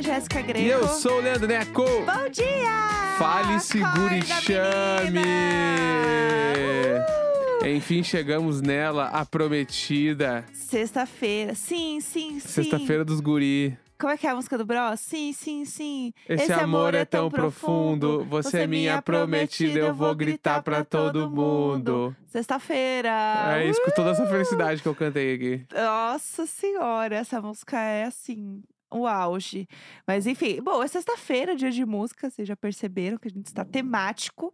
a Jéssica Greco. E eu sou o Leandro Neco. Bom dia! Fale, segure e chame! Uhul! Enfim, chegamos nela, a prometida. Sexta-feira. Sim, sim, sim. Sexta-feira dos guri. Como é que é a música do Bro? Sim, sim, sim. Esse, amor é tão profundo. Você é minha prometida, eu vou gritar pra todo mundo. Sexta-feira. É isso, com toda essa Uh! felicidade que eu cantei aqui. Nossa senhora, essa música é assim. O auge. Mas enfim, bom, é sexta-feira, dia de música, vocês já perceberam que a gente está temático.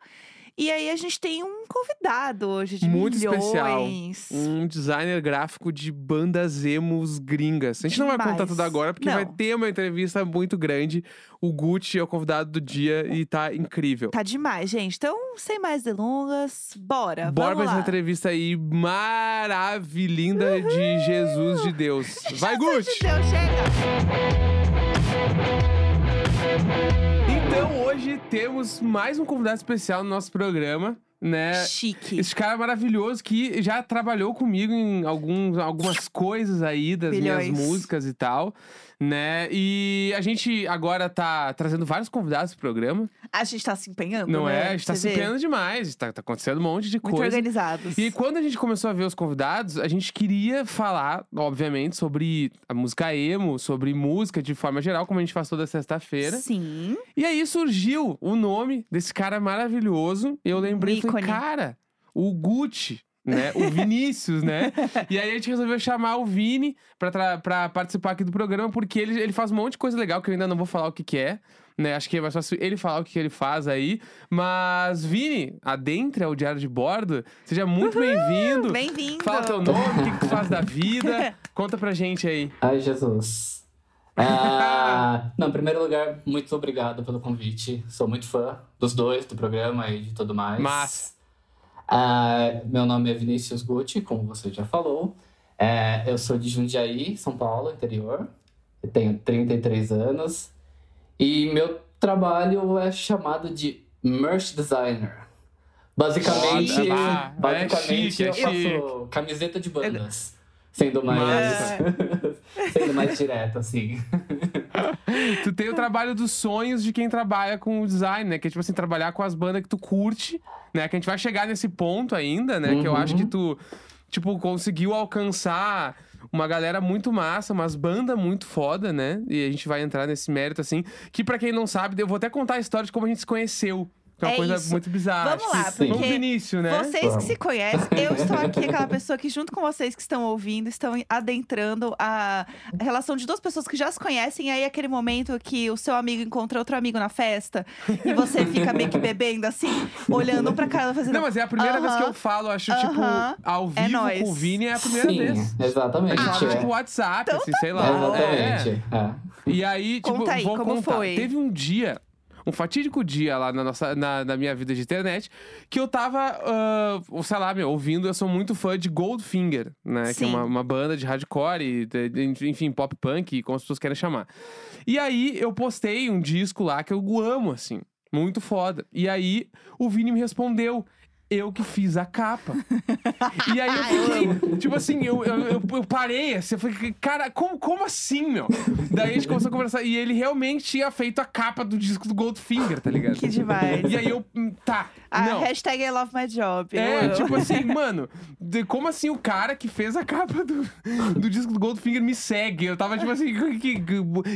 E aí a gente tem um convidado hoje de Muito especial. milhões. Um designer gráfico de bandas emos gringas. A gente não vai contar tudo agora, porque Não. vai ter uma entrevista muito grande. O Gucci é o convidado do dia e tá incrível. Tá demais, gente. Então, sem mais delongas, bora. Bora pra essa entrevista aí maravilhinda de Jesus de Deus. Vai, Jesus Gucci! de Deus, chega! Então, hoje temos mais um convidado especial no nosso programa, né? Chique. Esse cara maravilhoso que já trabalhou comigo em alguns, algumas coisas aí das Bilhões. minhas músicas e tal, né? E a gente agora tá trazendo vários convidados pro programa, A gente tá se empenhando, não né? é? A gente tá Você se vê? empenhando demais, tá, tá acontecendo um monte de Muito coisa. organizados. E quando a gente começou a ver os convidados, a gente queria falar, obviamente, sobre a música emo, sobre música de forma geral, como a gente faz toda sexta-feira. Sim. E aí surgiu o nome desse cara maravilhoso. Eu lembrei falei, ícone. cara, o Gucci. Né? O Vinícius, né? E aí a gente resolveu chamar o Vini pra, pra participar aqui do programa, porque ele, ele faz um monte de coisa legal que eu ainda não vou falar o que, que é. Né? Acho que é mais fácil ele falar o que, que ele faz aí. Mas, Vini, adentre ao Diário de Bordo. Seja muito bem-vindo. Bem-vindo. Fala teu nome, o que, que tu faz da vida. Conta pra gente aí. Ai, Jesus. Ah, não, em primeiro lugar, muito obrigado pelo convite. Sou muito fã dos dois, do programa e de tudo mais. Massa. Ah, meu nome é Vinícius Gucci, como você já falou. É, eu sou de Jundiaí, São Paulo, interior. Eu tenho 33 anos. E meu trabalho é chamado de merch designer. Basicamente, Foda, bah, é basicamente chique, é eu faço camiseta de bandas. Sendo mais, sendo mais direto, assim. Tu tem o trabalho dos sonhos de quem trabalha com o design, né? Que é tipo assim, trabalhar com as bandas que tu curte, né? Que a gente vai chegar nesse ponto ainda, né? Que eu Uhum. acho que tu, tipo, conseguiu alcançar uma galera muito massa, umas bandas muito foda, né? E a gente vai entrar nesse mérito, assim. Que pra quem não sabe, eu vou até contar a história de como a gente se conheceu. Que é uma É coisa isso. muito bizarra. Vamos lá, que- porque Vamos do início, né? Vocês que Vamos. se conhecem, eu estou aqui, aquela pessoa que, junto com vocês que estão ouvindo, estão adentrando a relação de duas pessoas que já se conhecem. E aí, aquele momento que o seu amigo encontra outro amigo na festa e você fica meio que bebendo assim, olhando um pra cara fazendo. Não, mas é a primeira vez que eu falo, acho, tipo, Aham. ao É vivo nóis. com o Vini é a primeira Sim, vez. A exatamente. gente fala, é. tipo, WhatsApp, Então assim, sei É, lá. É. exatamente. é. E aí, tipo, Conta aí, vou como contar. foi? Teve um dia, um fatídico dia lá na, nossa, na, na minha vida de internet, que eu tava, ah, sei lá, meu, ouvindo, eu sou muito fã de Goldfinger, né? Que é Sim. uma, uma banda de hardcore, e, de- enfim, pop punk, como as pessoas querem chamar. E aí, eu postei um disco lá que eu amo, assim. Muito foda. E aí, o Vini me respondeu. Eu que fiz a capa. e aí eu fiquei, tipo assim, eu, eu, eu, eu parei assim, eu falei, cara, como, como assim, meu? Daí a gente começou a conversar. E ele realmente tinha feito a capa do disco do Goldfinger, tá ligado? Que demais. E aí eu, hum, tá, A não. hashtag I love my job. eu É, amo. tipo assim, mano, de- como assim o cara que fez a capa do, do disco do Goldfinger me segue? Eu tava tipo assim, que- que-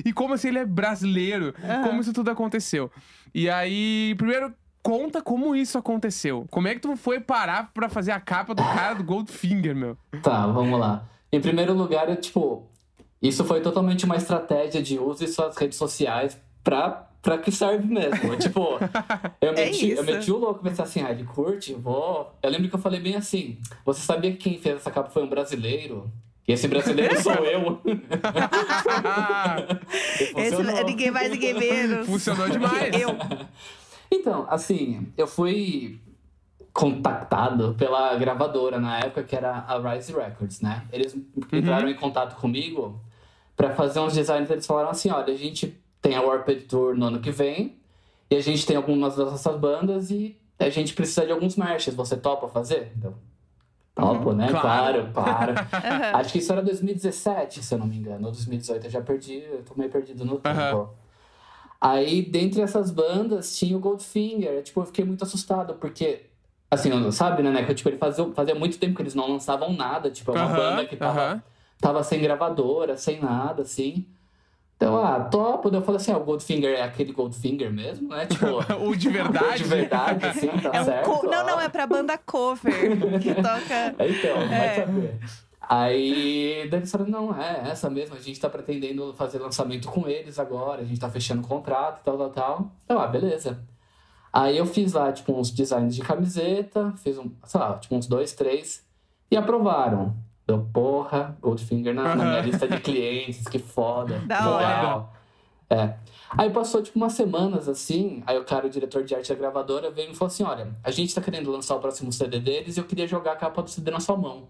e como assim ele é brasileiro? Aham. Como isso tudo aconteceu? E aí, primeiro, conta como isso aconteceu. Como é que tu foi parar pra fazer a capa do cara do Goldfinger, meu? Tá, vamos lá. Em primeiro lugar, eu, tipo, isso foi totalmente uma estratégia de use suas redes sociais pra, pra que serve mesmo. tipo, eu meti, eu isso. meti o louco, pensei assim, ah, ele curte, vou. Eu lembro que eu falei bem assim: você sabia que quem fez essa capa foi um brasileiro? E esse brasileiro sou eu. Esse, é ninguém mais, ninguém menos. Funcionou demais. Eu. Então, assim, eu fui contactado pela gravadora na época, que era a Rise Records, né? Eles entraram em contato comigo pra fazer uns designs. Eles falaram assim: olha, a gente tem a Warped Tour no ano que vem, e a gente tem algumas das nossas bandas, e a gente precisa de alguns merches. Você topa fazer? Então, Topo, né? Claro. Claro, claro. Aham. Acho que isso era 2017, se eu não me engano. Ou 2018, eu já perdi, eu tô meio perdido no tempo. Aí, dentre essas bandas, tinha o Goldfinger. Tipo, eu fiquei muito assustado, porque... Assim, sabe, né, né? Que tipo, ele fazia, fazia muito tempo que eles não lançavam nada. Tipo, é uma banda que tava, tava sem gravadora, sem nada, assim. Então, ah, topo. Daí eu falei assim, ah, o Goldfinger é aquele Goldfinger mesmo, né? Tipo, O de verdade. de verdade, assim, tá É um certo. co- Não, ó. não, é pra banda cover que toca. Então, vai É. saber. Aí, daí eles falaram, não, é essa mesmo, a gente tá pretendendo fazer lançamento com eles agora, a gente tá fechando contrato, tal, tal, tal. Então, ah, beleza. Aí eu fiz lá, tipo, uns designs de camiseta, fiz um, sei lá, tipo, uns dois, três, e aprovaram. Deu, porra, Goldfinger na, na minha lista de clientes, que foda. Da Uau. hora. É. Aí passou, tipo, umas semanas assim, aí o cara, o diretor de arte da gravadora, veio e falou assim, olha, a gente tá querendo lançar o próximo CD deles e eu queria jogar a capa do CD na sua mão.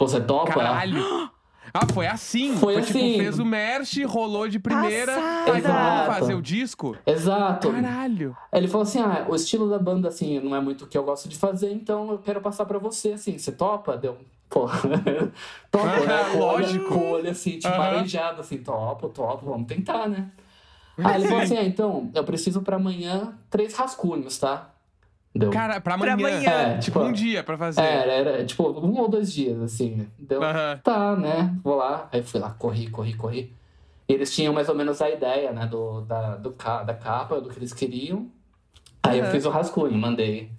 Pô, Você topa? Caralho. Ah, foi assim. Foi tipo, assim. fez o merch, rolou de primeira. Passada. Então vamos fazer o disco? Exato. Caralho. Aí ele falou assim, ah, o estilo da banda, assim, não é muito o que eu gosto de fazer, então eu quero passar pra você, assim, você topa? Deu, pô, topo, né? Com o olho- Lógico. Com o olho, assim, tipo, arejado, assim, topo, topo, vamos tentar, né? Aí ele falou assim, ah, então, eu preciso pra amanhã três rascunhos, tá? Deu. Cara, pra Pra amanhã. amanhã. É, Tipo, tipo, um dia pra fazer. É, era, era, tipo um ou dois dias, assim. Deu, Aham. tá, né? Vou lá. Aí fui lá, corri, corri, corri. E eles tinham mais ou menos a ideia, né? Do, da, do, ca- da capa, do que eles queriam. Aí eu Aham. fiz o rascunho, mandei.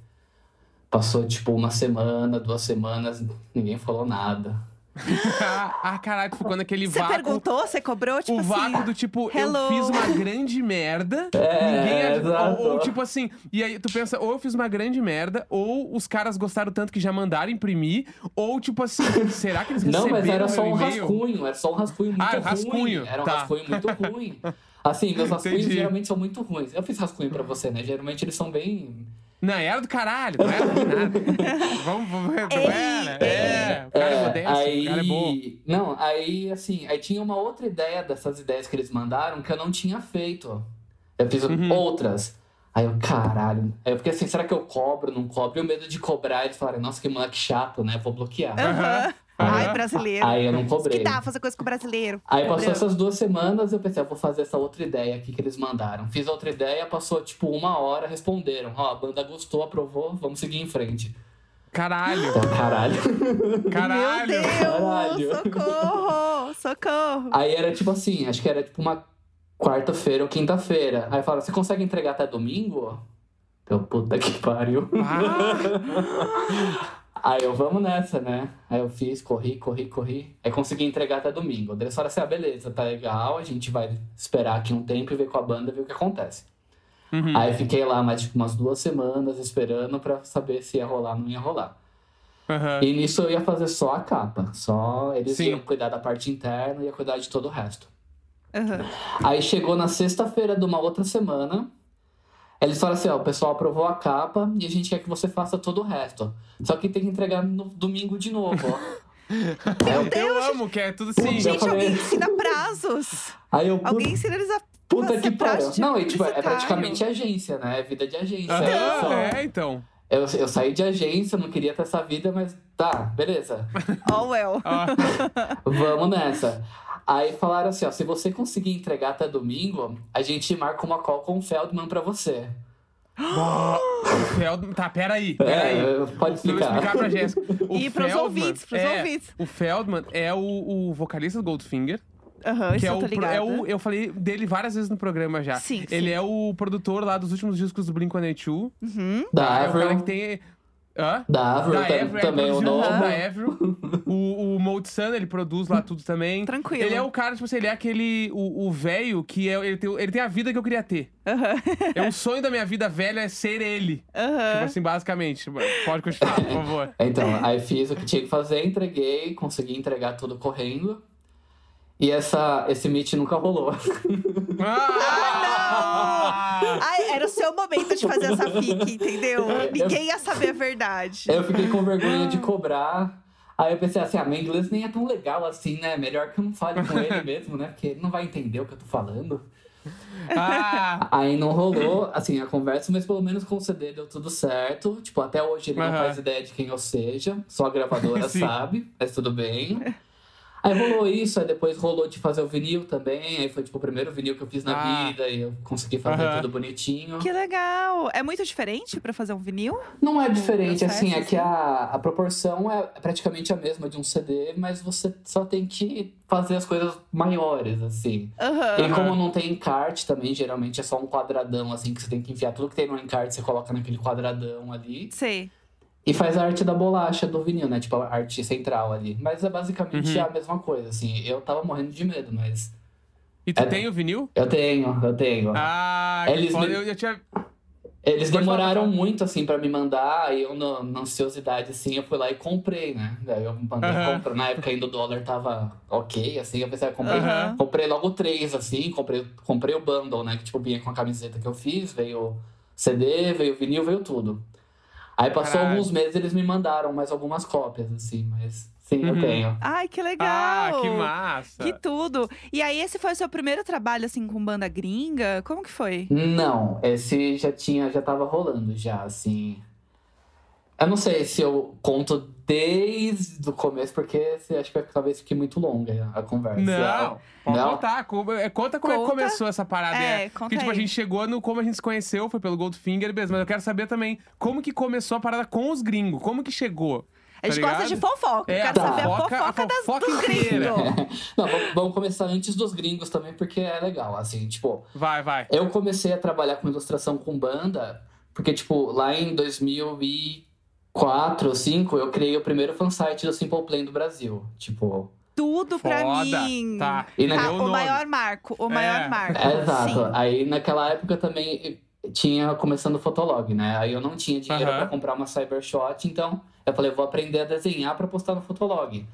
Passou, tipo, uma semana, duas semanas, ninguém falou nada. ah, caralho, ficou naquele Você vácuo. perguntou? Você cobrou? Tipo o vácuo assim. do tipo, hello. eu fiz uma grande merda. É, ninguém exato. ou, ou tipo assim, e aí tu pensa, ou eu fiz uma grande merda, ou os caras gostaram tanto que já mandaram imprimir, ou tipo assim, será que eles Não, receberam mas era só um e-mail? rascunho, era só um rascunho muito Ah, ruim. rascunho, Era um tá. rascunho muito ruim. Assim, meus rascunhos Entendi. geralmente são muito ruins. Eu fiz rascunho pra você, né? Geralmente eles são bem. Não, era do caralho, não era ruim nada. vamos, vamos, não. É, o cara é, É, modesto, aí, o cara é bom. Não, aí assim, aí tinha uma outra ideia dessas ideias que eles mandaram que eu não tinha feito. Eu fiz Uhum. outras. Aí eu, caralho. Aí eu fiquei assim, será que eu cobro, não cobro? E o medo de cobrar, eles falaram, nossa, que moleque chato, né? Vou bloquear. Aham. Aham. Ai, brasileiro. Aí eu não cobrei. Que dá fazer coisa com o brasileiro. Aí passou essas duas semanas, eu pensei, eu vou fazer essa outra ideia aqui que eles mandaram. Fiz outra ideia, passou tipo uma hora, responderam. Ó, a banda gostou, aprovou, vamos seguir em frente. Caralho, Então, caralho. caralho. Meu Deus! Caralho. Socorro! Socorro! Aí era tipo assim, acho que era tipo uma quarta-feira ou quinta-feira. Aí falaram, você consegue entregar até domingo? Eu, puta que pariu. Ah, Aí eu, vamos nessa, né? Aí eu fiz, corri, corri, corri. Aí consegui entregar até domingo. Daí eles falaram assim, ah, beleza, tá legal, a gente vai esperar aqui um tempo e ver com a banda, ver o que acontece. Uhum. Aí fiquei lá mais tipo umas duas semanas esperando pra saber se ia rolar ou não ia rolar. Aham. E nisso eu ia fazer só a capa. Só eles Sim. iam cuidar da parte interna e ia cuidar de todo o resto. Aham. Aí chegou na sexta-feira de uma outra semana. Eles falaram assim: ó, o pessoal aprovou a capa e a gente quer que você faça todo o resto. Só que tem que entregar no domingo de novo, ó. Eu, Eu amo que é tudo assim. Gente, falei- alguém ensina prazos. aí eu Alguém ensina eles a. puta que pariu. Não, e tipo, é praticamente agência, né? É vida de agência. Aham, É só- é, então. Eu, eu saí de agência, não queria ter essa vida, mas tá, beleza. Oh, well. Ó, Vamos nessa. Aí falaram assim, ó, se você conseguir entregar até domingo, a gente marca uma call com o Feldman pra você. o Feldman. Tá, peraí, peraí. É, pode vou explicar. explicar pra Jéssica. O E pros Feldman ouvintes, pros é, ouvintes. O Feldman é o, o vocalista do Goldfinger. Aham, que isso é eu o, tô pro- ligada. é o. Eu falei dele várias vezes no programa já. Sim, Ele sim. é o produtor lá dos últimos discos do Blink-182. Uhum. Da É o cara que Avril, tem. Hã? da Avril Da tam- Avril, é também o produzido novo. Da Avril. o, o Mold Sun, ele produz lá tudo também. Tranquilo. Ele é o cara, tipo assim, ele é aquele. O o velho que é. Ele tem, ele tem a vida que eu queria ter. Aham. É o sonho da minha vida velha é ser ele. Tipo Aham. assim, basicamente. Pode continuar, por favor. Então, aí fiz o que tinha que fazer, entreguei, consegui entregar tudo correndo. E essa, esse meet nunca rolou. Ah! Ai, era o seu momento de fazer essa fique, entendeu? Eu- Ninguém ia saber a verdade. Eu fiquei com vergonha de cobrar. Aí eu pensei assim, ah, meu inglês nem é tão legal assim, né? Melhor que eu não fale com ele mesmo, né? Porque ele não vai entender o que eu tô falando. Ah! Aí não rolou, assim, a conversa, mas pelo menos com o CD deu tudo certo. Tipo, até hoje ele não Aham. faz ideia de quem eu seja, só a gravadora sabe, mas tudo bem. Aí rolou isso, aí depois rolou de fazer o vinil também. Aí foi tipo o primeiro vinil que eu fiz na Ah. vida e eu consegui fazer Aham. tudo bonitinho. Que legal! É muito diferente pra fazer um vinil? Não é diferente, das assim, é peças, que a, a proporção é praticamente a mesma de um CD, mas você só tem que fazer as coisas maiores, assim. Aham. E como não tem encarte também, geralmente é só um quadradão, assim, que você tem que enfiar tudo que tem no encarte, você coloca naquele quadradão ali. Sei. E faz a arte da bolacha do vinil, né? Tipo, a arte central ali. Mas é basicamente Uhum. a mesma coisa, assim. Eu tava morrendo de medo, mas. E tu É. tem o vinil? Eu tenho, eu tenho. Ah, Eles foda. me- Eu, eu tinha. Eles demoraram muito, assim, pra me mandar, aí eu, na, na ansiosidade, assim, eu fui lá e comprei, né? Daí eu mandei comprar. Na época ainda o dólar tava ok, assim, eu pensei, eu comprei, Aham. comprei logo três, assim, comprei, comprei o bundle, né? Que tipo, vinha com a camiseta que eu fiz, veio CD, veio vinil, veio tudo. Aí passou Caralho. alguns meses, eles me mandaram mais algumas cópias, assim, mas sim, eu Uhum. tenho. Ai, que legal! Ah, que massa. Que tudo! E aí, esse foi o seu primeiro trabalho, assim, com banda gringa? Como que foi? Não, esse já tinha, já tava rolando já, assim. Eu não sei se eu conto desde o começo, porque você acho que talvez fique muito longa a conversa. Não, pode Não? contar. Como- é, Conta como é que começou essa parada. É, É, conta Porque, tipo, a gente chegou no como a gente se conheceu, foi pelo Goldfinger, beleza. Mas eu quero saber também como que começou a parada com os gringos. Como que chegou? A gente tá gosta de fofoca. É, Eu a quero saber a fofoca- a fofoca, das, fofoca dos gringos. Não, vamos- começar antes dos gringos também, porque é legal, assim, tipo, Vai, vai. eu comecei a trabalhar com ilustração com banda, porque, tipo, lá em 2004 ou 2005, eu criei o primeiro fansite do Simple Plan do Brasil. Tipo, Tudo pra Foda. mim. Tá. E na- Tá, Deu o nome. maior marco. O É. maior marco. É, exato. Sim. Aí naquela época também tinha começando o Fotolog, né? Aí eu não tinha dinheiro Aham. pra comprar uma Cybershot, então eu falei, vou aprender a desenhar pra postar no Fotolog.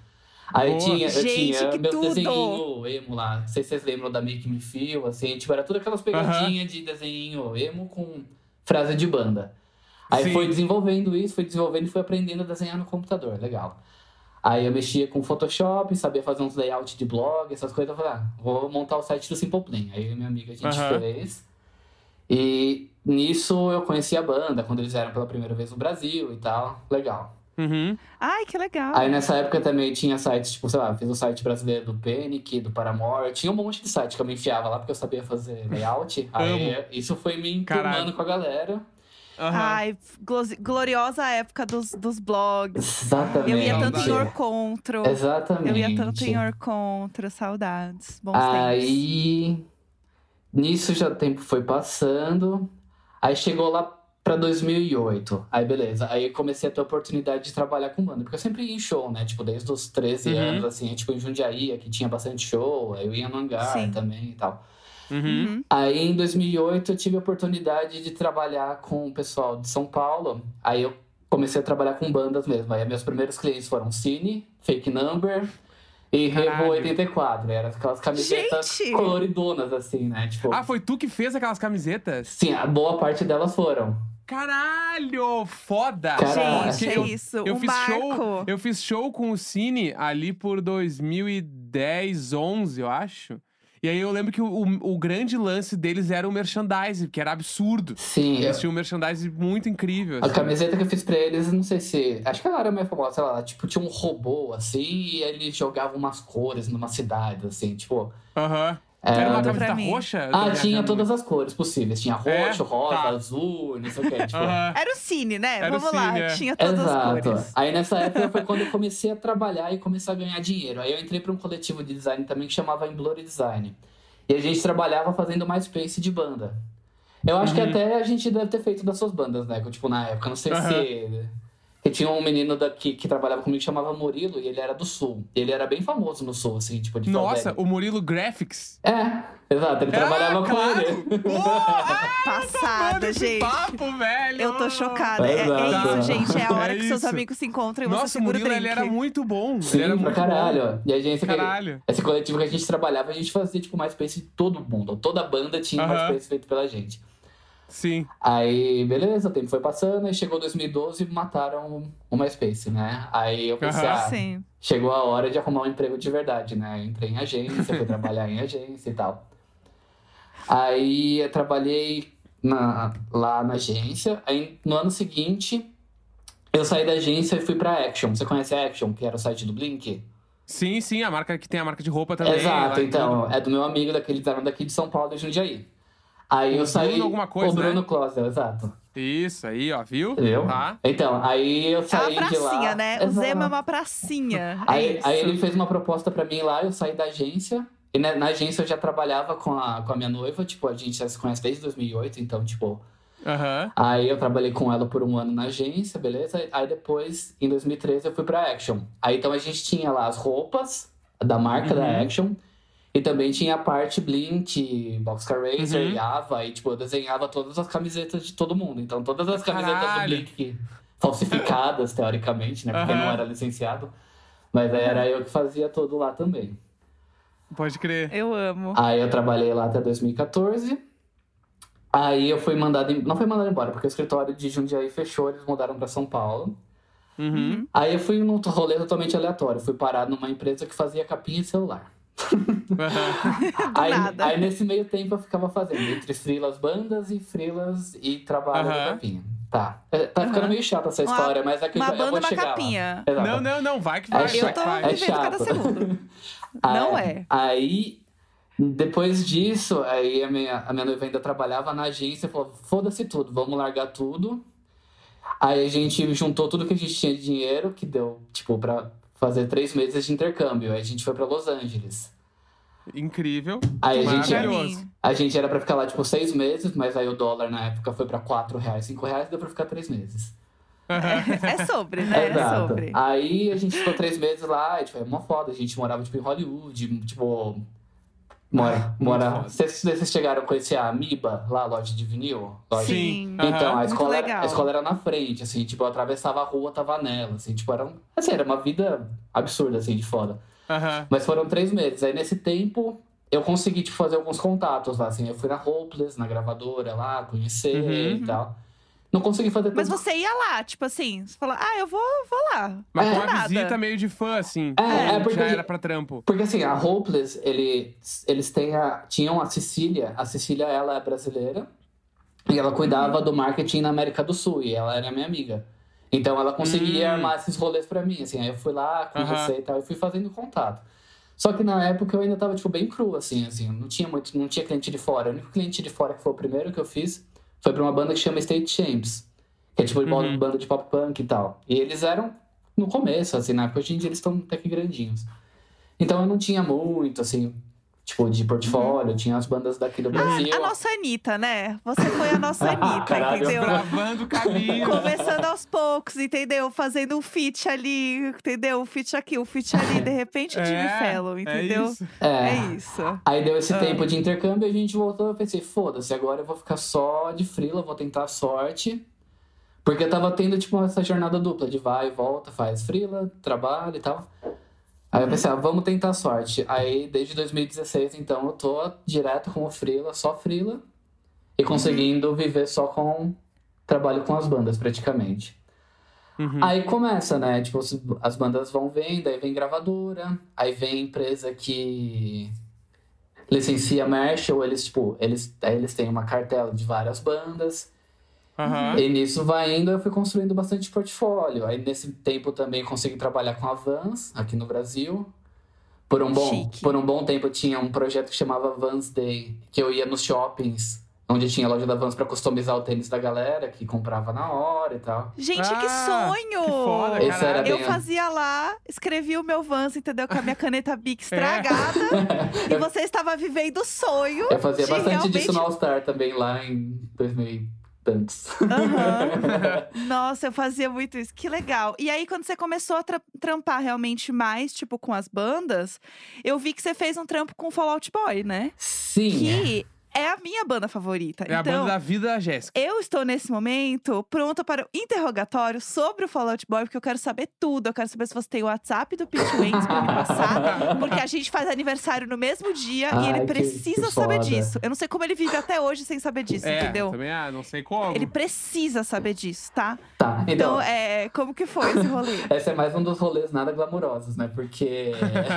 Aí eu Boa. tinha, eu Gente, tinha meus tudo! desenhinhos emo lá. Não sei se vocês lembram da Make Me Feel, assim, tipo, era tudo aquelas pegadinhas de desenho emo com frase de banda. Aí Sim. foi desenvolvendo isso, foi desenvolvendo e foi aprendendo a desenhar no computador, legal. Aí eu mexia com Photoshop, sabia fazer uns layouts de blog, essas coisas. Eu falei, ah, vou montar o site do Simple Plan. Aí eu e minha amiga a gente Aham. fez. E nisso eu conheci a banda, quando eles vieram pela primeira vez no Brasil e tal. Legal. Uhum. Ai, que legal. Aí nessa época também tinha sites, tipo, sei lá, fiz o site brasileiro do Panic, do Paramore. Tinha um monte de site que eu me enfiava lá porque eu sabia fazer layout. Aí isso foi me enturmando Caralho. com a galera. Aham. Ai, glo- gloriosa época dos, dos blogs. Exatamente. Eu ia tanto em. Orcontro. Exatamente. Eu ia tanto em Orcontro. Saudades. Bons tempos. Aí, nisso já o tempo foi passando. Aí chegou lá pra 2008. Aí beleza. Aí comecei a ter a oportunidade de trabalhar com banda. Porque eu sempre ia em show, né? Tipo, desde os 13 Uhum. anos, assim. Tipo, em Jundiaí, aqui tinha bastante show. Aí eu ia no hangar Sim. também e tal. Uhum. Uhum. Aí em 2008 eu tive a oportunidade de trabalhar com o pessoal de São Paulo. Aí eu comecei a trabalhar com bandas mesmo. Aí meus primeiros clientes foram Cine, Fake Number e Revo Caralho. 84. Eram aquelas camisetas Gente! coloridonas, assim, né? Tipo, Ah, foi tu que fez aquelas camisetas? sim, a boa parte delas foram. Caralho! Foda! Caralho. Gente, Porque é eu- isso. Eu um fiz show, eu fiz show com o Cine ali por 2010, 11, eu acho. E aí eu lembro que o, o, o grande lance deles era o merchandising, que era absurdo. Sim, Eles tinham um merchandising muito incrível. a assim. camiseta que eu fiz pra eles, não sei se. Acho que ela era mais famosa, sei lá, tipo, tinha um robô assim, e ele jogava umas cores numa cidade, assim, tipo. Aham. é, Era uma pra camiseta mim. roxa? Ah, tinha todas as cores possíveis. Tinha É? roxo, rosa, Tá. azul, não sei o que. Tipo, Aham. Era o Cine, né? Era Vamos lá. Cine, é. Tinha todas as Exato. cores. Aí nessa época foi quando eu comecei a trabalhar e começar a ganhar dinheiro. Aí eu entrei para um coletivo de design também que chamava Emblore Design. E a gente trabalhava fazendo mais space de banda. Eu acho que Uhum. até a gente deve ter feito das suas bandas, né? Tipo, na época, não sei Aham. se. Que tinha um menino daqui que trabalhava comigo que chamava Murilo e ele era do sul. E ele era bem famoso no sul, assim, tipo, de Nossa, o Murilo Graphics. É, exato, ele trabalhava ah, com claro. ele. Porra! Passada, Mano, esse gente. papo, velho! Eu tô chocada. É, é isso, gente. É a hora É que seus amigos se encontram e você Nossa, o segura o Murilo, ele era muito bom. Sim, ele era pra caralho. E a gente, bom. Caralho. Esse coletivo que a gente trabalhava, a gente fazia, tipo, MySpace de todo mundo. Toda banda tinha Aham. MySpace feito pela gente. Sim. Aí, beleza, o tempo foi passando, aí chegou 2012 e mataram o MySpace, né? Aí eu pensei, Aham. ah, Sim. chegou a hora de arrumar um emprego de verdade, né? Entrei em agência, fui trabalhar em agência e tal. Aí eu trabalhei na- lá na agência. Aí no ano seguinte, eu saí da agência e fui pra Action. Você conhece a Action, que era o site do Blink? Sim, sim, a marca que tem a marca de roupa também. Exato, então. É do meu amigo daquele eram daqui de São Paulo, de Jundiaí. Aí eu saí. Bruno alguma coisa, o Bruno né? Closer, exato. Isso aí, ó, viu? Viu? Tá. Então, aí eu É saí uma de lá. pracinha, né? O. Zema é uma pracinha. É Aí, isso. aí ele fez uma proposta pra mim lá, eu saí da agência. E na, na agência eu já trabalhava com a, com a minha noiva, tipo, a gente já se conhece desde 2008, então, tipo. Aham. Aí eu trabalhei com ela por um ano na agência, beleza? Aí depois, em 2013, eu fui pra Action. Aí então a gente tinha lá as roupas da marca da Uhum. Action. E também tinha a parte Blink, Boxcar Racer, Uhum. Yava. E, tipo, eu desenhava todas as camisetas de todo mundo. Então, todas as camisetas Caralho. do Blink falsificadas, teoricamente, né? Porque Aham. não era licenciado. Mas aí era eu que fazia tudo lá também. Pode crer. Eu amo. Aí eu trabalhei lá até 2014. Aí eu fui mandado. em- Não fui mandado embora, porque o escritório de Jundiaí fechou, eles mudaram pra São Paulo. Uhum. Aí eu fui num rolê totalmente aleatório. Fui parar numa empresa que fazia capinha de celular. Aí, nada. aí nesse meio tempo eu ficava fazendo entre frilas bandas e frilas e trabalho da Aham. capinha. Tá. É, Tá ficando Aham. meio chata essa Uma- história, mas é que eu, Uma eu banda, vou uma chegar lá. capinha. Exato. Não, não, não, vai que É vai. chato. vai que Eu tô vai. É vivendo cada chato. segundo. Não Aí- é. Aí, depois disso, aí a minha, a minha noiva ainda trabalhava na agência, falou, foda-se tudo, vamos largar tudo. Aí a gente juntou tudo que a gente tinha de dinheiro, que deu, tipo, pra fazer três meses de intercâmbio. Aí a gente foi pra Los Angeles. Incrível. Aí a gente, Maravilhoso. a gente era pra ficar lá, tipo, seis meses, mas aí o dólar na época foi pra quatro reais, cinco reais, deu pra ficar três meses. É sobre, né? É sobre. Aí a gente ficou três meses lá, e, tipo, é uma foda. A gente morava, tipo, em Hollywood, tipo... Mora, Ah, mora... Vocês, vocês chegaram a conhecer a Amiba, lá, a loja de vinil? Loja- Sim. Então, a Aham. escola, era, a escola era na frente, assim, tipo, eu atravessava a rua, tava nela, assim, tipo, era, um- assim, era uma vida absurda, assim, de foda. Aham. Mas foram três meses. Aí, nesse tempo, eu consegui, tipo, fazer alguns contatos lá, assim. Eu fui na Hopeless, na gravadora lá, conhecer Uhum. e tal. Não consegui fazer Mas tudo. você ia lá, tipo assim, você fala, ah, eu vou, vou lá. Mas É. com uma Nada. visita meio de fã, assim. É, Ou é porque- Já era pra trampo. Porque assim, a Hopeless, ele, eles têm a, tinham a Cecília. A Cecília, ela é brasileira. E ela cuidava do marketing na América do Sul. E ela era minha amiga. Então ela conseguia Hum. armar esses rolês pra mim. Assim, aí eu fui lá, conversei Aham. e tal. E fui fazendo contato. Só que na época eu ainda tava, tipo, bem cru, assim, assim. Não tinha muito, não tinha cliente de fora. O único cliente de fora que foi o primeiro que eu fiz foi pra uma banda que chama State Champs. Que é tipo uma Uhum. banda de pop punk e tal. E eles eram no começo, assim, na época. Hoje em dia eles estão até que grandinhos. Então eu não tinha muito, assim, tipo, de portfólio. Tinha as bandas daqui do Brasil. A nossa Anitta, né? Você foi a nossa Anitta, Caralho. entendeu? Bravando o caminho. Começando aos poucos, entendeu? Fazendo um feat ali, entendeu? Um feat aqui, um feat ali, de repente Jimmy Fallon, entendeu? É isso. É. É isso. Aí deu esse Ah. tempo de intercâmbio e a gente voltou. Eu pensei, foda-se, agora eu vou ficar só de frila, vou tentar a sorte. Porque eu tava tendo, tipo, essa jornada dupla de vai e volta, faz frila, trabalho e tal. Aí eu pensei, ah, vamos tentar a sorte. Aí, desde 2016, então, eu tô direto com o frila, só frila. E conseguindo viver só com trabalho com as bandas, praticamente. Uhum. Aí começa, né? Tipo, as- as bandas vão vendo, aí vem gravadora, aí vem empresa que licencia Marshall, eles, tipo, eles, aí eles têm uma cartela de várias bandas. Aham. E nisso vai indo, eu fui construindo bastante portfólio. Aí nesse tempo também consegui trabalhar com a Vans, aqui no Brasil. Por um bom, Chique. por um bom tempo eu tinha um projeto que chamava Vans Day, que eu ia nos shoppings, onde tinha a loja da Vans pra customizar o tênis da galera, que comprava na hora e tal. Gente, que Ah, sonho! que foda, Esse era caralho. Eu bem- fazia lá, escrevi o meu Vans, entendeu? Com a minha caneta É. Bic estragada. e você estava vivendo o sonho. Eu fazia de bastante realmente... disso no All Star também lá em 2000 e tantos. Aham. Nossa, eu fazia muito isso. Que legal. E aí, quando você começou a tra- trampar realmente mais, tipo, com as bandas, eu vi que você fez um trampo com o Fallout Boy, né? Sim. Que é a minha banda favorita. É a então, banda da vida da Jéssica. eu estou nesse momento pronta para o interrogatório sobre o Fallout Boy, porque eu quero saber tudo. Eu quero saber se você tem o WhatsApp do Pete Wentz pra me passar. Porque a gente faz aniversário no mesmo dia e Ai, ele que- precisa que saber disso. Eu não sei como ele vive até hoje sem saber disso, é, entendeu? também ah, não sei como. Ele precisa saber disso, tá? Tá, então, Então, é, como que foi esse rolê? esse é mais um dos rolês nada glamurosos, né? Porque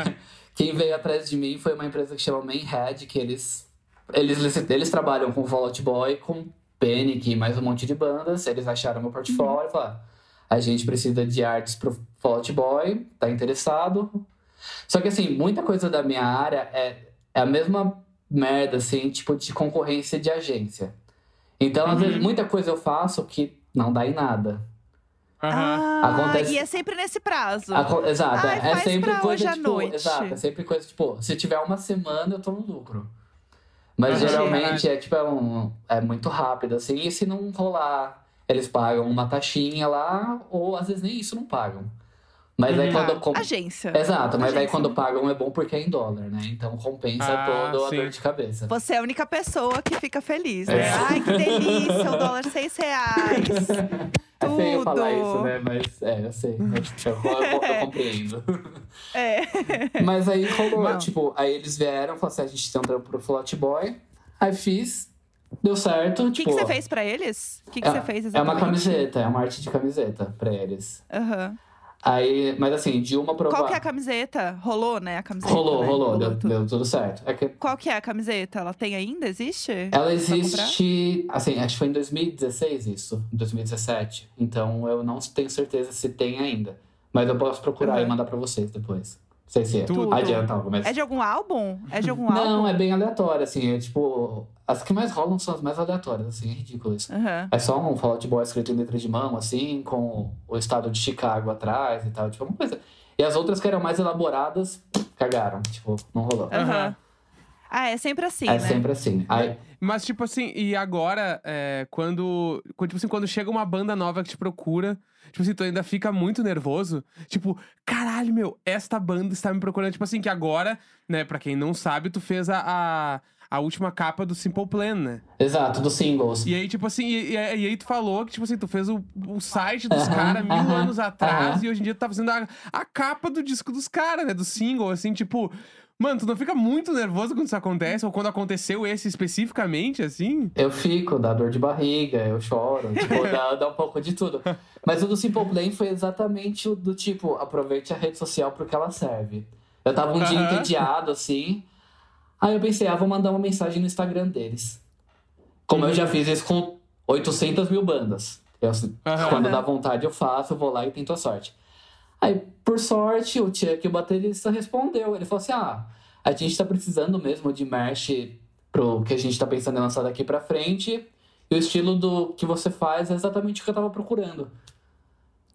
quem veio atrás de mim foi uma empresa que chama Mainhead, que eles eles, eles trabalham com Fall Out Boy, com Panic e mais um monte de bandas. Eles acharam meu portfólio e falaram: a gente precisa de artes pro Fall Out Boy, tá interessado? Só que assim, muita coisa da minha área é, é a mesma merda, assim, tipo, de concorrência de agência. Então, às Uhum. vezes, muita coisa eu faço que não dá em nada. Aham. Ah, Acontece- e é sempre nesse prazo. Aco- Exato, Ai, é- é sempre pra coisa hoje à tipo. noite. Exato, é sempre coisa tipo, se tiver uma semana, eu tô no lucro. Mas geralmente é tipo, é, um, é muito rápido, assim, e se não rolar, eles pagam uma taxinha lá, ou às vezes nem isso não pagam. Mas aí Uhum. quando. Tá. com- Agência. Exato, mas aí Agência. quando pagam é bom porque é em dólar, né? Então compensa Ah, toda a dor de cabeça. Você é a única pessoa que fica feliz, né? É. Ai, que delícia, o dólar seis reais. É feio falar isso, né? Mas é, eu sei. Eu, eu, eu, eu compreendo. É. Mas aí rolou, Não. tipo, aí eles vieram, falaram assim, a gente tem um trampo pro Float Boy. Aí fiz, deu certo. O que, tipo, que você fez pra eles? O que, que é, você fez É exatamente? uma camiseta, é uma arte de camiseta pra eles. Aham. Aí, mas assim, de uma prova... Qual que é a camiseta? Rolou, né? A camiseta. Rolou, né? rolou, deu, tudo. deu tudo certo. É que Qual que é a camiseta? Ela tem ainda? Existe? ela existe, assim, acho que foi em 2016 isso, em 2017. Então eu não tenho certeza se tem ainda. Mas eu posso procurar Aham. e mandar pra vocês depois. Não sei se é. Tudo. adianta algo, mas... É de algum álbum? É de algum Não, álbum? é bem aleatório, assim, é tipo... As que mais rolam são as mais aleatórias, assim, é ridículo isso. Aham. É só um Fallout Boy escrito em letra de mão, assim, com o estado de Chicago atrás e tal, tipo, uma coisa. E as outras que eram mais elaboradas, cagaram, tipo, não rolou. Aham. Ah, é sempre assim, é né? sempre assim. Aí, Mas, tipo assim, e agora, é, quando, quando, tipo assim, quando chega uma banda nova que te procura, tipo assim, tu ainda fica muito nervoso. Tipo, caralho, meu, esta banda está me procurando. Tipo assim, que agora, né, pra quem não sabe, tu fez a, a, a última capa do Simple Plan, né? exato, dos singles. E aí, tipo assim, e, e- e aí tu falou que, tipo assim, tu fez o, o site dos Aham, caras mil aham, anos atrás aham. e hoje em dia tu tá fazendo a, a capa do disco dos caras, né? Do single, assim, tipo. Mano, tu não fica muito nervoso quando isso acontece? Ou quando aconteceu esse especificamente, assim? Eu fico, dá dor de barriga, eu choro, tipo, dá, dá um pouco de tudo. Mas o do Simple Plan foi exatamente o do tipo, aproveite a rede social pro que ela serve. Eu tava um dia entediado, assim. Aí eu pensei, ah, vou mandar uma mensagem no Instagram deles. Como eu já fiz isso com 800 mil bandas. Eu, Aham. Quando dá vontade eu faço, eu vou lá e tento a sorte. Aí, por sorte, o Chuck, o baterista, respondeu. Ele falou assim, ah, a gente tá precisando mesmo de merch pro que a gente tá pensando em lançar daqui pra frente. E o estilo do que você faz é exatamente o que eu tava procurando.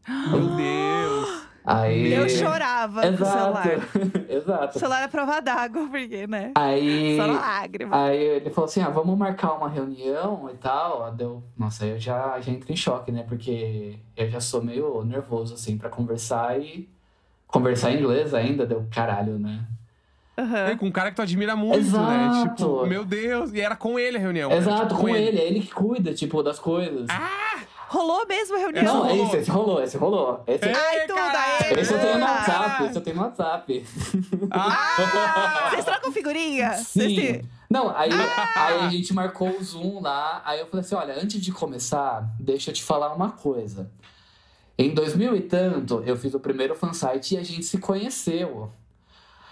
Meu Deus. Aí... Eu chorava com o Exato, celular. O exato. celular é prova d'água, porque, né? Aí... Só lágrima. Aí ele falou assim: ah, vamos marcar uma reunião e tal. Deu... Nossa, aí eu já, já entro em choque, né? Porque eu já sou meio nervoso, assim, pra conversar e. Conversar em inglês ainda, deu caralho, né? Aham. É, com um cara que tu admira muito, né? Exato. Tipo, meu Deus. E era com ele a reunião. era, Exato, tipo, com ele. É ele que cuida, tipo, das coisas. Rolou mesmo a reunião? Não, rolou. esse, esse rolou, esse rolou. Esse, Ai, Ei, tudo aí! esse eu tenho no Ah. WhatsApp, esse eu tenho no WhatsApp. Ah! Vocês trocam figurinha? Sim. Não, aí, aí a gente marcou o Zoom lá. Aí eu falei assim: olha, antes de começar, deixa eu te falar uma coisa. Em 2000 e tanto, eu fiz o primeiro fansite e a gente se conheceu.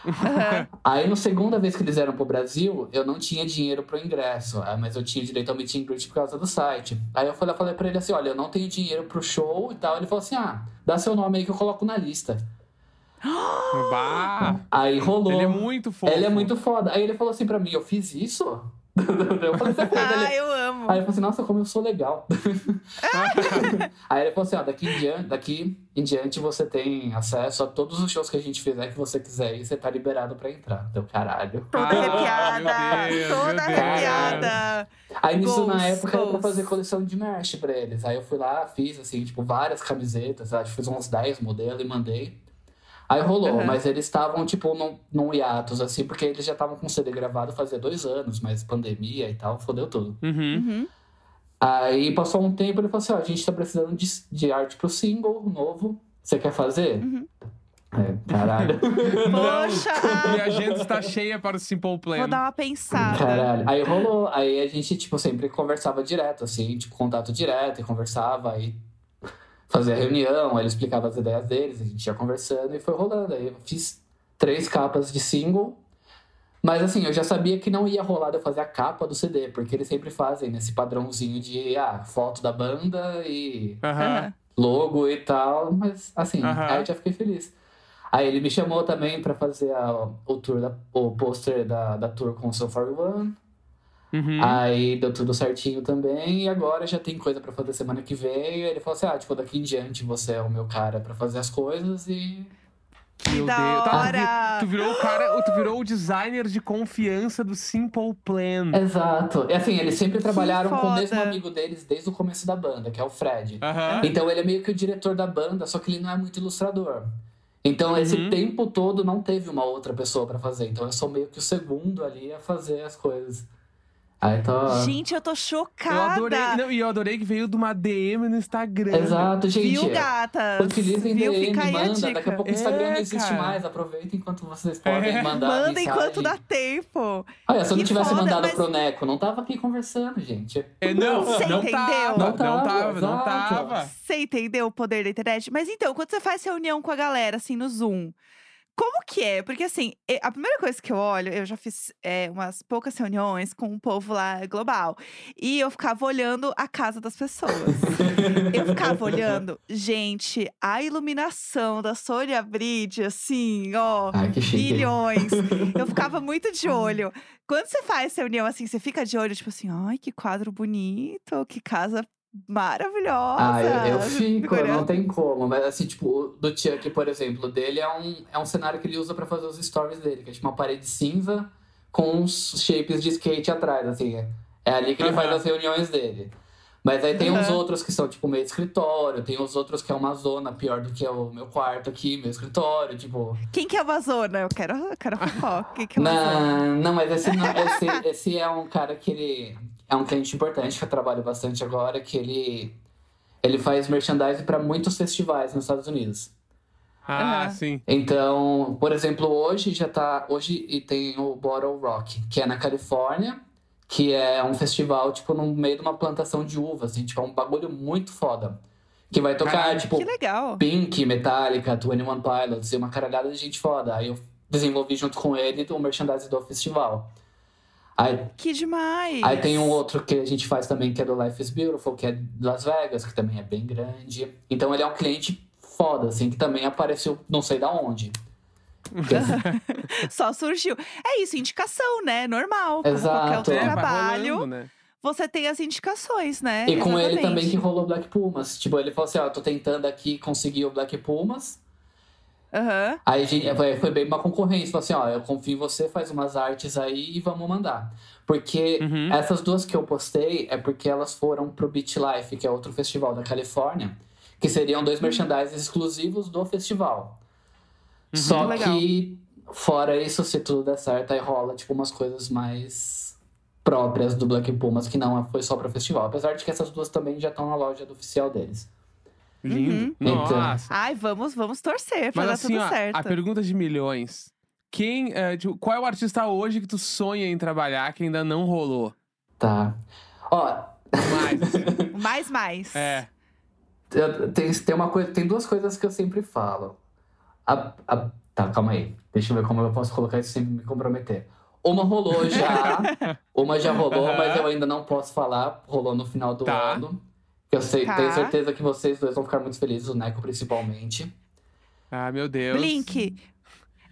Aham. Aí, na segunda vez que eles vieram pro Brasil, eu não tinha dinheiro pro ingresso, ah, mas eu tinha direito ao meet and greet por causa do site. Aí eu falei, eu falei pra ele assim: olha, eu não tenho dinheiro pro show e tal. Ele falou assim: ah, dá seu nome aí que eu coloco na lista. Bah! Aí rolou. Ele é muito fofo. Ele é muito foda. Aí ele falou assim pra mim: eu fiz isso? eu falei, você fez? Ah, Ele- eu amo. Aí ele falou assim, nossa, como eu sou legal. Aí ele falou assim, ó, daqui em, diante, daqui em diante você tem acesso a todos os shows que a gente fizer que você quiser e você tá liberado pra entrar. Deu caralho. Toda arrepiada. Deus, toda arrepiada. Aí nisso, na Goals, época, era pra goals. fazer coleção de merch pra eles. Aí eu fui lá, fiz, assim, tipo, várias camisetas. Acho que fiz uns 10 modelos e mandei. Aí rolou, Uhum. mas eles estavam, tipo, num, num hiatus, assim, porque eles já estavam com CD gravado fazia dois anos, mas pandemia e tal, fodeu tudo. Uhum. Uhum. Aí passou um tempo, ele falou assim, ó, a gente tá precisando de, de arte pro single novo. Você quer fazer? Uhum. É, caralho. Poxa, Minha agenda está cheia para o Simple Plan. vou dar uma pensada. Caralho. Aí rolou. Aí a gente, tipo, sempre conversava direto, assim, tipo, contato direto, e conversava, aí fazia reunião, aí ele explicava as ideias deles, a gente ia conversando e foi rolando. Aí eu fiz três capas de single. Mas assim, eu já sabia que não ia rolar de eu fazer a capa do CD, porque eles sempre fazem nesse padrãozinho de ah, foto da banda e logo e tal, mas assim, aí eu já fiquei feliz. Aí ele me chamou também pra fazer a- o tour da, o pôster da, da tour com o So Far One. Uhum. Aí deu tudo certinho também, e agora já tem coisa pra fazer semana que vem. E ele falou assim: ah, tipo, daqui em diante você é o meu cara pra fazer as coisas e. Que Meu da Deus. Tá, hora! tu virou o cara, tu virou o designer de confiança do Simple Plan. Exato. E assim, eles sempre trabalharam com o mesmo amigo deles desde o começo da banda, que é o Fred. Aham. Então ele é meio que o diretor da banda, só que ele não é muito ilustrador. Então esse Uhum. tempo todo não teve uma outra pessoa pra fazer. Então eu sou meio que o segundo ali a fazer as coisas. Aí tá. Gente, eu tô Eu chocada. adorei. Não, e eu adorei que veio de uma DM no Instagram. Exato, gente. Viu, gatas? Utilizem Viu? DM, Fica aí a manda. dica. Daqui a pouco o É, Instagram não existe cara. mais. Aproveitem enquanto vocês podem É. mandar Manda mensagem. enquanto dá tempo. Olha, se eu não tivesse foda, mandado mas- pro Neco, não tava aqui conversando, gente. É, não, Você não entendeu? tava, Não não tava, tava, não tava. Você entendeu o poder da internet? Mas então, quando você faz reunião com a galera, assim, no Zoom, como que é? Porque, assim, a primeira coisa que eu olho, eu já fiz é, umas poucas reuniões com o povo lá global. E eu ficava olhando a casa das pessoas. eu ficava olhando, gente, a iluminação da Sônia Bride, assim, ó. Ai. Bilhões. Eu ficava muito de olho. Quando você faz reunião assim, você fica de olho, tipo assim, ai, que quadro bonito, que casa maravilhosa. Ah, eu, eu fico, não tem como. Mas assim, tipo, o do Chuck, por exemplo, dele é um, é um cenário que ele usa pra fazer os stories dele, que é tipo uma parede cinza com uns shapes de skate atrás, assim. É, é ali que ele faz Aham. as reuniões dele. Mas aí tem uns Aham. outros que são, tipo, meio escritório, tem os outros que é uma zona pior do que é o meu quarto aqui, meu escritório, tipo. Quem que é uma zona? Eu quero, eu quero fofoca. Quem que é uma zona? Não, não, mas esse, não- esse, esse é um cara que ele é um cliente importante que eu trabalho bastante agora, que ele, ele faz merchandising para muitos festivais nos Estados Unidos. Ah, sim. Então, por exemplo, hoje já tá. Hoje e tem o Bottle Rock, que é na Califórnia, que é um festival, tipo, no meio de uma plantação de uvas, assim, tipo, é um bagulho muito foda. Que vai tocar, Caralho. tipo, Que legal. Pink, Metallica, 21 Pilots e uma caralhada de gente foda. Aí eu desenvolvi junto com ele o merchandising do festival. Aí, Que demais. aí tem um outro que a gente faz também, que é do Life is Beautiful, que é de Las Vegas, que também é bem grande. Então ele é um cliente foda, assim, que também apareceu não sei da onde. Só surgiu. É isso, indicação, né? Normal. Como qualquer Exato. outro É, trabalho, rolando, né? você tem as indicações, né? E com ele Exatamente. também que rolou Black Pumas. Tipo, ele falou assim, ó, tô tentando aqui conseguir o Black Pumas. Aham. Aí a gente- foi, bem uma concorrência. Falou assim, ó, eu confio em você, faz umas artes aí e vamos mandar. Porque Uhum. essas duas que eu postei é porque elas foram pro Beach Life, que é outro festival da Califórnia, que seriam dois merchandising exclusivos do festival. Uhum. Só Legal. que, fora isso, se tudo der certo, aí rola tipo umas coisas mais próprias do Black Pumas, que não foi só pro festival. Apesar de que essas duas também já estão na loja do oficial deles. Lindo. Então. Nossa. Ai, vamos, vamos torcer pra Mas dar assim, tudo ó, certo. a pergunta de milhões. Quem, é, tipo, qual é o artista hoje que tu sonha em trabalhar que ainda não rolou? Tá. Ó, Mais, assim. Mais, mais. é. Eu- Tem, tem uma coisa, tem duas coisas que eu sempre falo. A- a- tá, calma aí. Deixa eu ver como eu posso colocar isso sem me comprometer. Uma rolou já, uma já rolou, Aham. mas eu ainda não posso falar. Rolou no final do Tá. ano. Eu sei, Tá. tenho certeza que vocês dois vão ficar muito felizes, o Neco principalmente. Ah, meu Deus. Blink.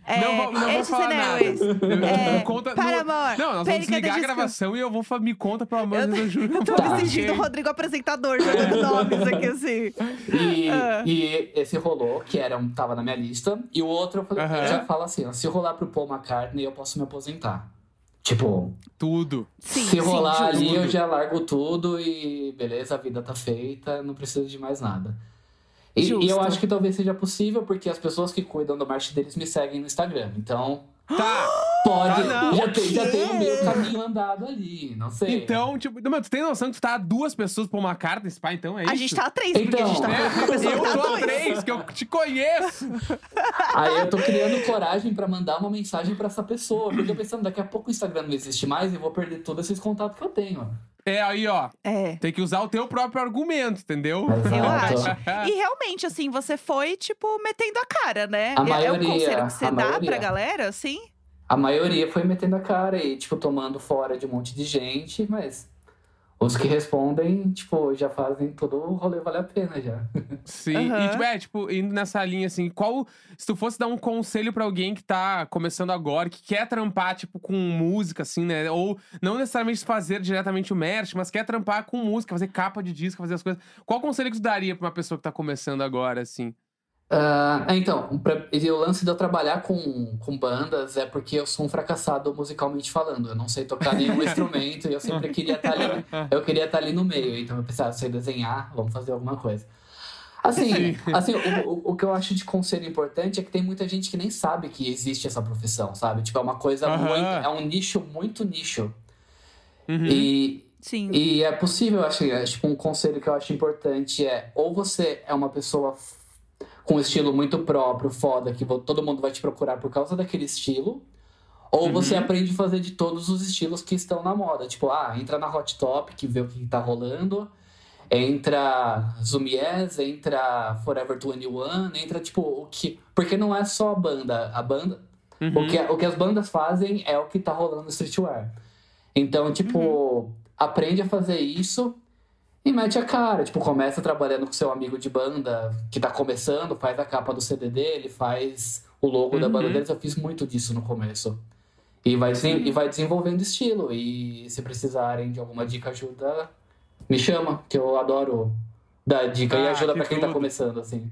É, Não vou, não vou falar nada. É, me conta, para, não, amor. Não, nós vamos desligar a gravação e eu vou me conta, pelo amor de Deus, eu juro. Eu tô Tá. me sentindo Rodrigo apresentador, jogando nomes aqui, assim. E, Ah. e esse rolou, que era um, tava na minha lista. E o outro, eu, falei, Aham. eu já falo assim, ó, se rolar pro Paul McCartney, eu posso me aposentar. Tipo, Tudo. Sim, Se rolar sim, ali, eu já largo tudo e beleza, a vida tá feita, não preciso de mais nada. E, e eu acho que talvez seja possível, porque as pessoas que cuidam do marketing deles me seguem no Instagram. Então, Tá. Pode. Ah, não. já, tem, já O tem o meio caminho andado ali, não sei. Então, tipo, não, tu tem noção que tu tá a duas pessoas por uma carta nesse pai, então é A isso? gente tá a três, porque a gente tá Então. falando com a pessoa eu tá tô a três, que eu te conheço. Aí eu tô criando coragem pra mandar uma mensagem pra essa pessoa. Porque eu tô pensando, daqui a pouco o Instagram não existe mais e eu vou perder todos esses contatos que eu tenho. É, aí, ó. É. Tem que usar o teu próprio argumento, entendeu? Eu acho. E realmente, assim, você foi, tipo, metendo a cara, né? A é, é um maioria, conselho que você a dá maioria. pra galera, assim? A maioria foi metendo a cara e, tipo, tomando fora de um monte de gente, mas os que respondem, tipo, já fazem todo o rolê valer a pena já. Sim. Aham. E, tipo, é, tipo, indo nessa linha, assim, qual. Se tu fosse dar um conselho pra alguém que tá começando agora, que quer trampar, tipo, com música, assim, né? Ou não necessariamente fazer diretamente o merch, mas quer trampar com música, fazer capa de disco, fazer as coisas. Qual conselho que tu daria pra uma pessoa que tá começando agora, assim? Ah, então, pra- o lance de eu trabalhar com, com bandas é porque eu sou um fracassado musicalmente falando. Eu não sei tocar nenhum instrumento e eu sempre queria estar ali. Eu queria estar ali no meio, então eu pensava, sei desenhar, vamos fazer alguma coisa. Assim, assim o, o, o que eu acho de conselho importante é que tem muita gente que nem sabe que existe essa profissão, sabe? Tipo, é uma coisa muito. É um nicho muito nicho. Uhum. E, Sim. e é possível, eu acho, é, tipo, um conselho que eu acho importante é ou você é uma pessoa com um estilo muito próprio, foda, que todo mundo vai te procurar por causa daquele estilo, ou Uhum. você aprende a fazer de todos os estilos que estão na moda. Tipo, ah, entra na Hot Top, que vê o que tá rolando, entra Zumies, entra Forever 21, entra, tipo, o que... Porque não é só a banda, a banda... Uhum. O, que, o que as bandas fazem é o que tá rolando no streetwear. Então, tipo, aprende a fazer isso e mete a cara. Tipo, começa trabalhando com seu amigo de banda que tá começando, faz a capa do CD dele, faz o logo da banda Uhum. deles. Eu fiz muito disso no começo. E vai, e vai desenvolvendo estilo. E se precisarem de alguma dica, ajuda, me chama, que eu adoro dar dica e Ah, ajuda que pra quem tá tudo. começando, assim.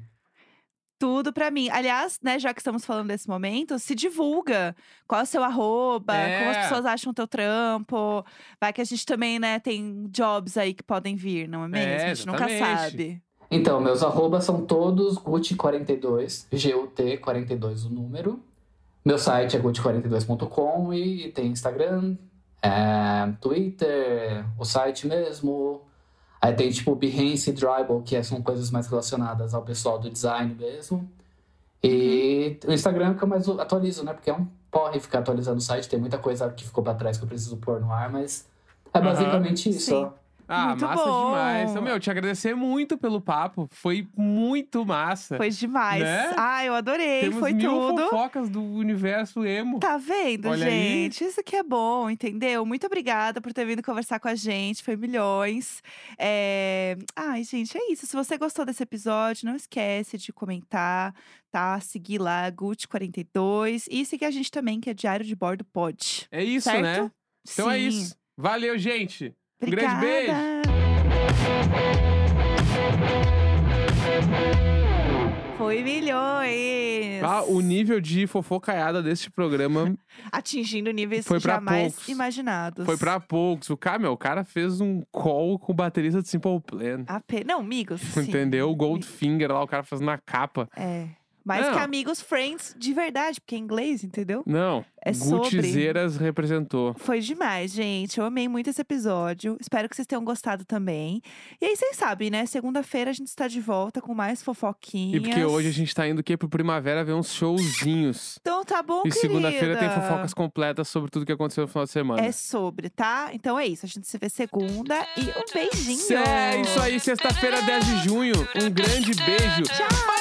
Tudo pra mim. Aliás, né, já que estamos falando desse momento, se divulga. Qual é o seu arroba, como as É. pessoas acham o teu trampo. Vai que a gente também, né, tem jobs aí que podem vir, não é mesmo? É, a gente nunca sabe. Então, meus arrobas são todos Gucci42, G-U-T-42 o número. Meu site é gucci42.com e tem Instagram, é, Twitter, o site mesmo. Aí tem tipo Behance e Dribble, que são coisas mais relacionadas ao pessoal do design mesmo. E o Instagram que eu mais atualizo, né? Porque é um porre ficar atualizando o site, tem muita coisa que ficou pra trás que eu preciso pôr no ar, mas é basicamente isso. Sim. Ah, Muito massa bom. demais. Então, meu, te agradecer muito pelo papo. Foi muito massa. Foi demais. Né? Ah, eu adorei. Temos Foi mil tudo. fofocas do universo emo. Tá vendo, Olha aí. gente? Isso que é bom, entendeu? Muito obrigada por ter vindo conversar com a gente. Foi milhões. É... Ai, gente, é isso. Se você gostou desse episódio, não esquece de comentar, tá? Seguir lá, Gucci42. E seguir a gente também, que é Diário de Bordo Pod. É isso, certo? né? Então é Sim. isso. Valeu, gente. Um Obrigada. grande beijo. Foi milhões. Ah, o nível de fofocaiada deste programa Atingindo níveis Foi jamais poucos. imaginados. foi pra poucos. O cara, meu, o cara fez um call com o baterista de Simple Plan. Ape- Não, amigos. Entendeu? O Goldfinger lá, o cara fazendo na capa. É. Mais Não. que amigos, friends de verdade, porque é inglês, entendeu? Não, É sobre. Gutizeiras representou. Foi demais, gente. Eu amei muito esse episódio. Espero que vocês tenham gostado também. E aí, vocês sabem, né? Segunda-feira a gente está de volta com mais fofoquinhas. E porque hoje a gente tá indo o quê? Pro Primavera ver uns showzinhos. Então tá bom, E segunda-feira tem fofocas completas sobre tudo que aconteceu no final de semana. É sobre, tá? Então é isso. A gente se vê segunda e um beijinho. É isso aí, sexta-feira, 10 de junho. Um grande beijo. Tchau.